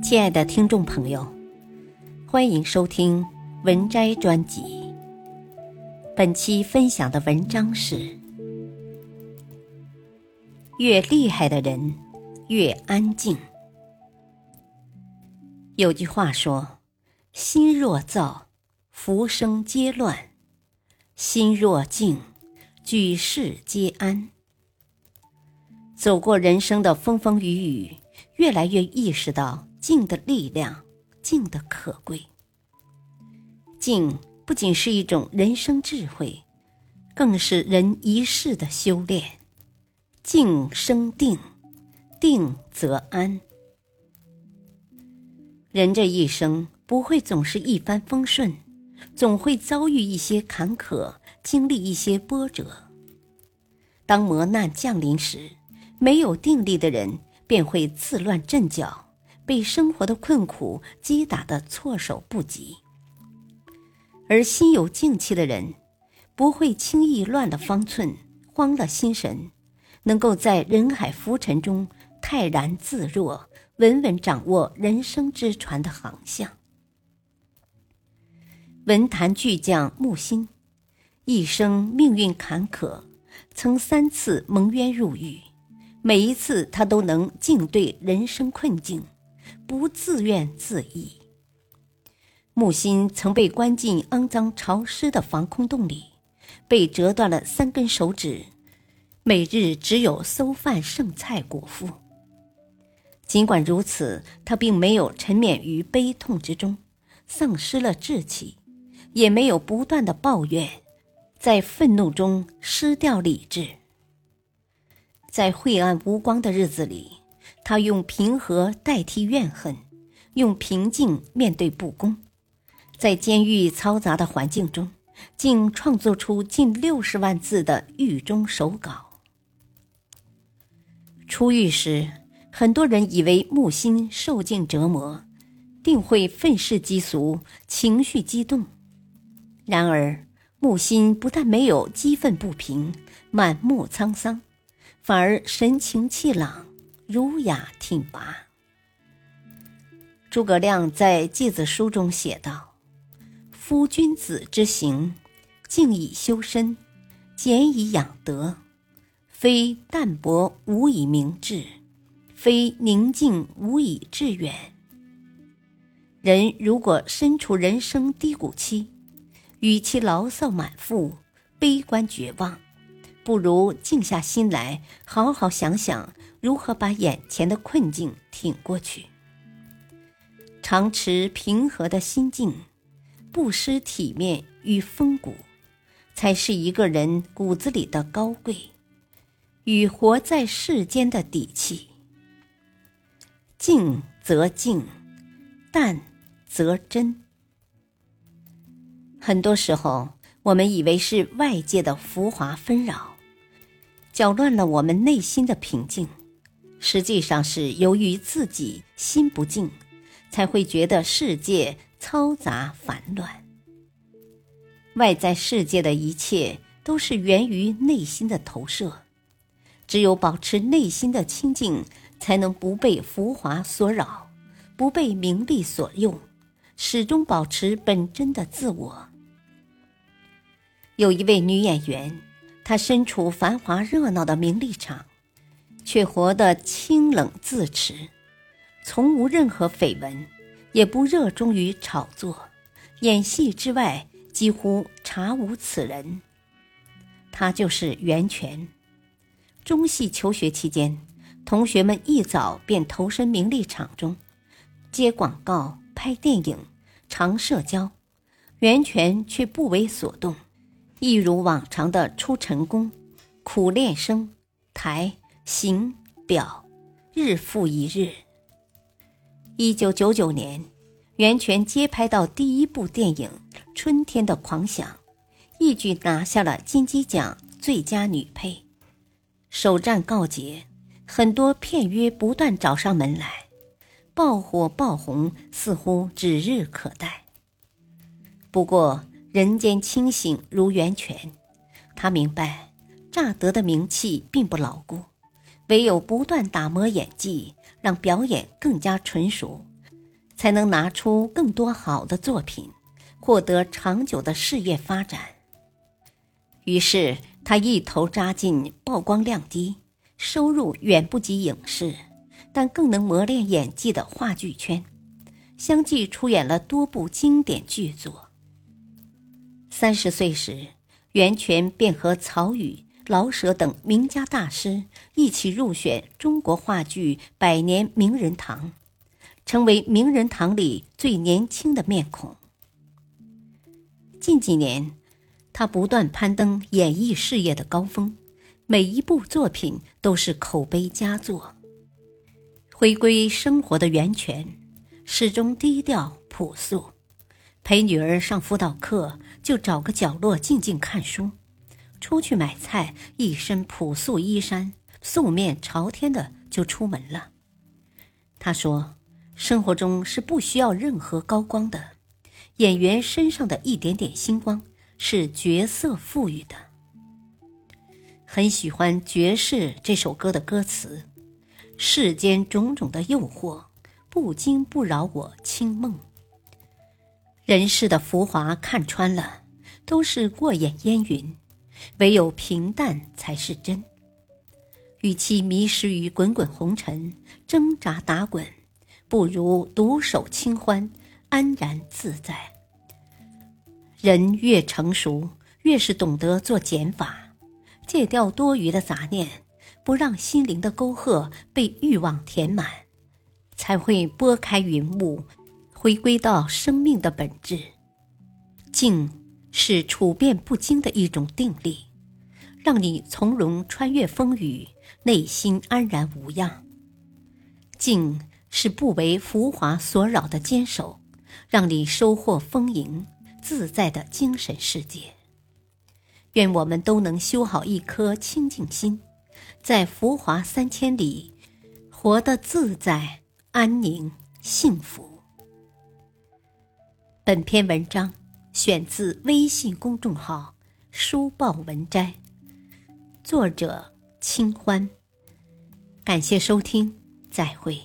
亲爱的听众朋友，欢迎收听文摘专辑。本期分享的文章是：越厉害的人越安静。有句话说：“心若躁，浮生皆乱；心若静，举世皆安。”走过人生的风风雨雨，越来越意识到。静的力量，静的可贵。静不仅是一种人生智慧，更是人一世的修炼。静生定，定则安。人这一生不会总是一帆风顺，总会遭遇一些坎坷，经历一些波折。当磨难降临时，没有定力的人便会自乱阵脚。被生活的困苦击打的措手不及，而心有静气的人，不会轻易乱了方寸、慌了心神，能够在人海浮沉中泰然自若，稳稳掌握人生之船的航向。文坛巨匠木心，一生命运坎坷，曾三次蒙冤入狱，每一次他都能静对人生困境。不自怨自艾。木心曾被关进肮脏潮湿的防空洞里，被折断了三根手指，每日只有馊饭剩菜果腹。尽管如此，他并没有沉湎于悲痛之中，丧失了志气，也没有不断的抱怨，在愤怒中失掉理智。在晦暗无光的日子里。他用平和代替怨恨，用平静面对不公，在监狱嘈杂的环境中，竟创作出近六十万字的狱中手稿。出狱时，很多人以为木心受尽折磨，定会愤世嫉俗、情绪激动。然而，木心不但没有激愤不平、满目沧桑，反而神情气朗。儒雅挺拔。诸葛亮在《诫子书》中写道：“夫君子之行，静以修身，俭以养德，非淡泊无以明志，非宁静无以致远。”人如果身处人生低谷期，与其牢骚满腹、悲观绝望，不如静下心来，好好想想。如何把眼前的困境挺过去？常持平和的心境，不失体面与风骨，才是一个人骨子里的高贵与活在世间的底气。静则静，淡则真。很多时候，我们以为是外界的浮华纷扰，搅乱了我们内心的平静。实际上是由于自己心不静，才会觉得世界嘈杂烦乱。外在世界的一切都是源于内心的投射，只有保持内心的清净，才能不被浮华所扰，不被名利所用，始终保持本真的自我。有一位女演员，他身处繁华热闹的名利场。却活得清冷自持，从无任何绯闻，也不热衷于炒作，演戏之外几乎查无此人。他就是袁泉。中戏求学期间，同学们一早便投身名利场中，接广告、拍电影、常社交，袁泉却不为所动，一如往常的出晨功，苦练声台。行表，日复一日。一九九九年，袁泉接拍到第一部电影《春天的狂想》，一举拿下了金鸡奖最佳女配。首战告捷，很多片约不断找上门来，爆火爆红似乎指日可待。不过，人间清醒如源泉，他明白，乍得的名气并不牢固。唯有不断打磨演技，让表演更加纯熟，才能拿出更多好的作品，获得长久的事业发展。于是，他一头扎进曝光量低、收入远不及影视，但更能磨练演技的话剧圈，相继出演了多部经典剧作。三十岁时，袁泉便和曹禺。老舍等名家大师一起入选中国话剧百年名人堂，成为名人堂里最年轻的面孔。近几年，他不断攀登演艺事业的高峰，每一部作品都是口碑佳作。回归生活的源泉，始终低调朴素，陪女儿上辅导课就找个角落静静看书。出去买菜，一身朴素衣衫，素面朝天的就出门了。他说：“生活中是不需要任何高光的，演员身上的一点点星光是角色赋予的。”很喜欢《爵士》这首歌的歌词：“世间种种的诱惑，不惊不扰我清梦。人世的浮华看穿了，都是过眼烟云。”唯有平淡才是真。与其迷失于滚滚红尘，挣扎打滚，不如独守清欢，安然自在。人越成熟，越是懂得做减法，戒掉多余的杂念，不让心灵的沟壑被欲望填满，才会拨开云雾，回归到生命的本质。静。是处变不惊的一种定力，让你从容穿越风雨，内心安然无恙。静是不为浮华所扰的坚守，让你收获丰盈自在的精神世界。愿我们都能修好一颗清净心，在浮华三千里，活得自在、安宁、幸福。本篇文章。选自微信公众号“书报文摘”，作者清欢。感谢收听，再会。